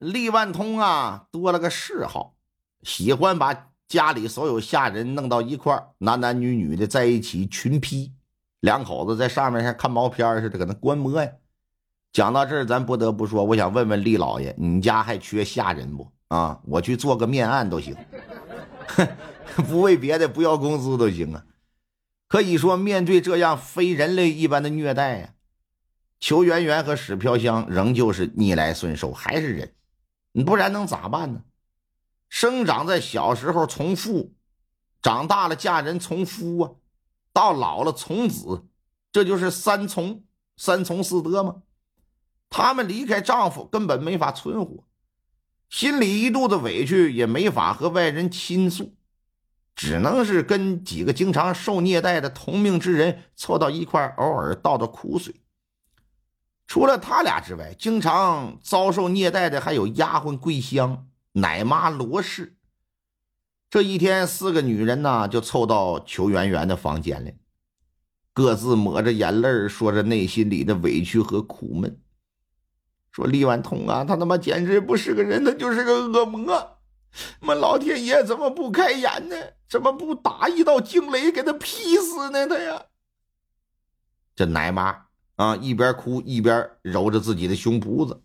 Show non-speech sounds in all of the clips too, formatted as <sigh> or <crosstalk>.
厉万通啊，多了个嗜好，喜欢把家里所有下人弄到一块，男男女女的在一起群批，两口子在上面像看毛片似的搁那观摩呀。讲到这儿，咱不得不说，我想问问厉老爷，你家还缺下人不？啊，我去做个面案都行，<laughs> 不为别的，不要工资都行啊。可以说，面对这样非人类一般的虐待呀，裘圆圆和史飘香仍旧是逆来顺受，还是忍。你不然能咋办呢？生长在小时候从父，长大了嫁人从夫啊，到老了从子，这就是三从，三从四德吗？他们离开丈夫根本没法存活，心里一肚子委屈也没法和外人倾诉，只能是跟几个经常受虐待的同命之人凑到一块偶尔倒倒苦水。除了他俩之外，经常遭受虐待的还有丫鬟桂香、奶妈罗氏。这一天，四个女人呢就凑到裘圆圆的房间里，各自抹着眼泪说着内心里的委屈和苦闷。说李万通啊，他他妈简直不是个人，他就是个恶魔！妈，老天爷怎么不开眼呢？怎么不打一道惊雷给他劈死呢？他呀，这奶妈。啊！一边哭一边揉着自己的胸脯子，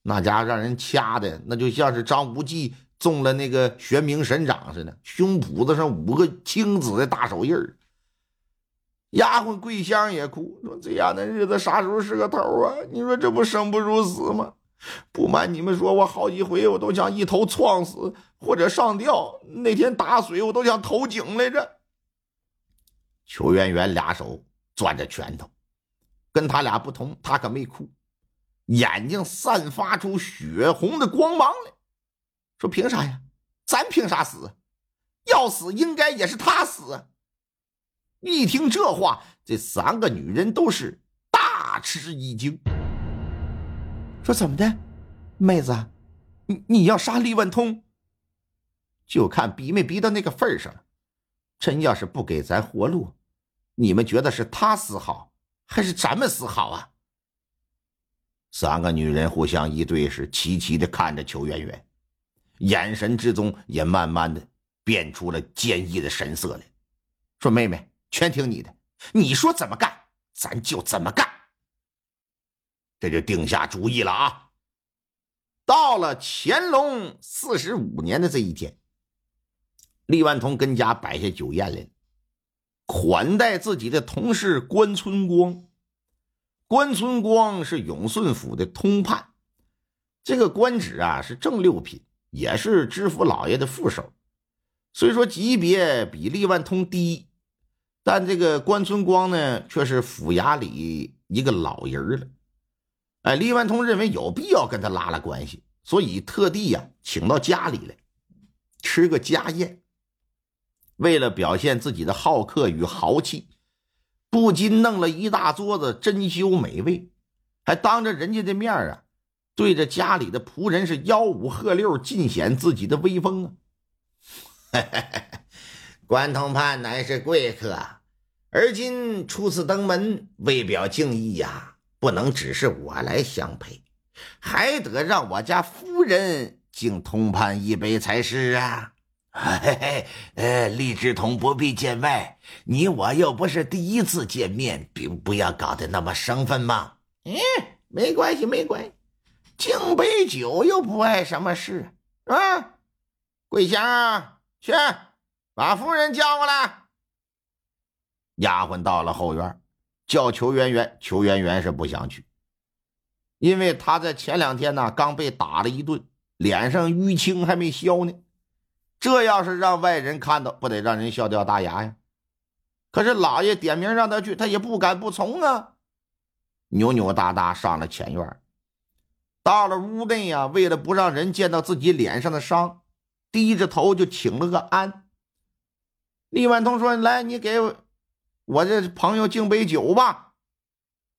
那家让人掐的那就像是张无忌中了那个玄冥神掌似的，胸脯子上五个青紫的大手印儿。丫鬟桂香也哭，说：“这样的日子啥时候是个头啊？你说这不生不如死吗？不瞒你们说，我好几回我都想一头撞死或者上吊。那天打水我都想投井来着。”裘媛媛俩手攥着拳头。跟他俩不同，他可没哭，眼睛散发出血红的光芒来，说：“凭啥呀？咱凭啥死？要死应该也是他死。”一听这话，这三个女人都是大吃一惊，说：“怎么的，妹子，你你要杀李万通？就看逼没逼到那个份上了。真要是不给咱活路，你们觉得是他死好？”还是咱们死好啊！三个女人互相一对视，齐齐的看着裘媛媛，眼神之中也慢慢的变出了坚毅的神色来，说：“妹妹，全听你的，你说怎么干，咱就怎么干。”这就定下主意了啊！到了乾隆四十五年的这一天，李万通跟家摆下酒宴来了。款待自己的同事关春光，关春光是永顺府的通判，这个官职啊是正六品，也是知府老爷的副手。虽说级别比厉万通低，但这个关春光呢却是府衙里一个老人了。哎，厉万通认为有必要跟他拉拉关系，所以特地呀请到家里来吃个家宴。为了表现自己的好客与豪气，不禁弄了一大桌子珍馐美味，还当着人家的面啊，对着家里的仆人是吆五喝六，尽显自己的威风啊！<laughs> 关通判乃是贵客，而今初次登门，为表敬意呀，不能只是我来相陪，还得让我家夫人敬通判一杯才是啊！嘿 <laughs> 嘿，呃，李志同不必见外，你我又不是第一次见面，并不要搞得那么生分嘛。嗯，没关系，没关系，敬杯酒又不碍什么事啊。桂香，去把夫人叫过来。丫鬟到了后院，叫裘圆圆，裘圆圆是不想去，因为她在前两天呢刚被打了一顿，脸上淤青还没消呢。这要是让外人看到，不得让人笑掉大牙呀！可是老爷点名让他去，他也不敢不从啊。扭扭哒哒上了前院，到了屋内呀，为了不让人见到自己脸上的伤，低着头就请了个安。李万通说：“来，你给我这朋友敬杯酒吧。”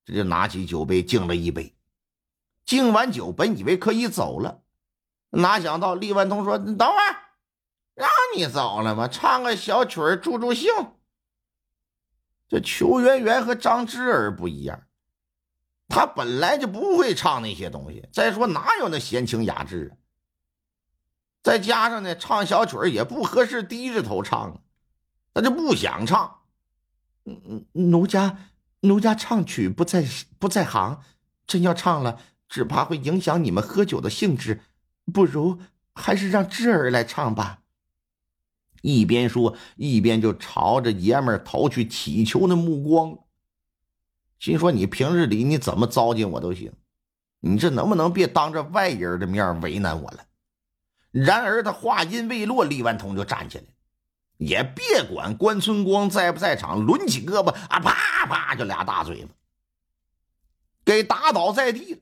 这就拿起酒杯敬了一杯。敬完酒，本以为可以走了，哪想到李万通说：“你等会儿，让你走了吗？唱个小曲儿助助兴。”这裘媛媛和张芝儿不一样，她本来就不会唱那些东西。再说哪有那闲情雅致？再加上呢，唱小曲儿也不合适，低着头唱，他就不想唱。嗯嗯，奴家奴家唱曲不在不在行，真要唱了。只怕会影响你们喝酒的兴致，不如还是让芝儿来唱吧。一边说，一边就朝着爷们儿投去乞求的目光，心说：“你平日里你怎么糟践我都行，你这能不能别当着外人的面为难我了？”然而他话音未落，李万通就站起来，也别管关春光在不在场，抡起胳膊啊，啪啪就俩大嘴巴，给打倒在地了。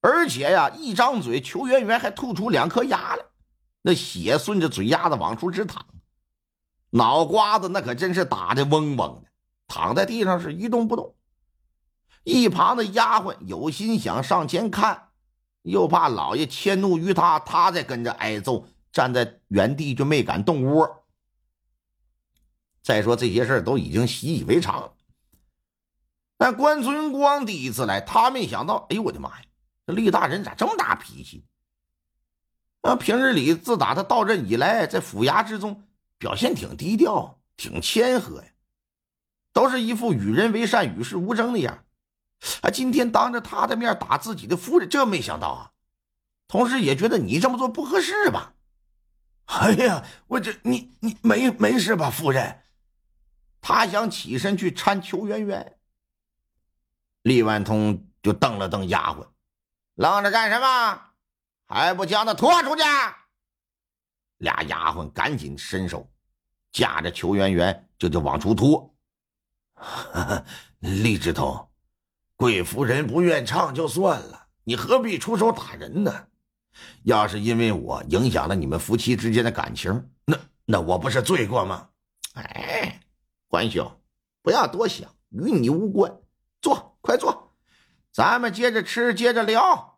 而且呀，一张嘴，裘圆圆还吐出两颗牙来，那血顺着嘴丫子往出直淌，脑瓜子那可真是打的嗡嗡的，躺在地上是一动不动。一旁的丫鬟有心想上前看，又怕老爷迁怒于他，他再跟着挨揍，站在原地就没敢动窝。再说这些事都已经习以为常了。但关春光第一次来，他没想到，哎呦我的妈呀！这厉大人咋这么大脾气？啊，平日里自打他到任以来，在府衙之中表现挺低调、挺谦和呀，都是一副与人为善、与世无争的样啊，今天当着他的面打自己的夫人，这没想到啊！同时也觉得你这么做不合适吧？<laughs> 哎呀，我这你你没没事吧，夫人？他想起身去搀裘圆圆，李万通就瞪了瞪丫鬟。愣着干什么？还不将他拖出去！俩丫鬟赶紧伸手，架着裘圆圆就就往出拖。厉知头，贵夫人不愿唱就算了，你何必出手打人呢？要是因为我影响了你们夫妻之间的感情，那那我不是罪过吗？哎，关兄，不要多想，与你无关。坐，快坐。咱们接着吃，接着聊。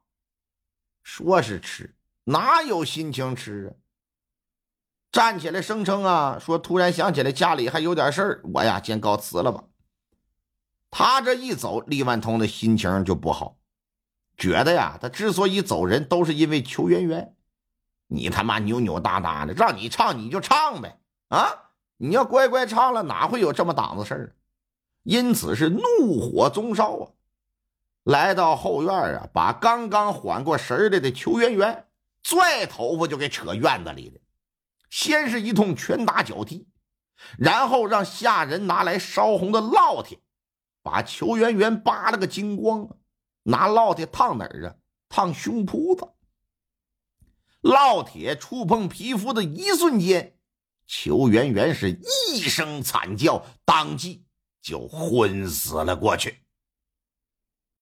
说是吃，哪有心情吃啊？站起来声称啊，说突然想起来家里还有点事儿，我呀先告辞了吧。他这一走，李万通的心情就不好，觉得呀，他之所以走人，都是因为裘圆圆。你他妈扭扭哒哒的，让你唱你就唱呗，啊！你要乖乖唱了，哪会有这么档子事儿？因此是怒火中烧啊！来到后院啊，把刚刚缓过神来的裘媛媛拽头发就给扯院子里了。先是一通拳打脚踢，然后让下人拿来烧红的烙铁，把裘媛媛扒了个精光。拿烙铁烫哪儿啊？烫胸脯子。烙铁触碰皮肤的一瞬间，裘媛媛是一声惨叫，当即就昏死了过去。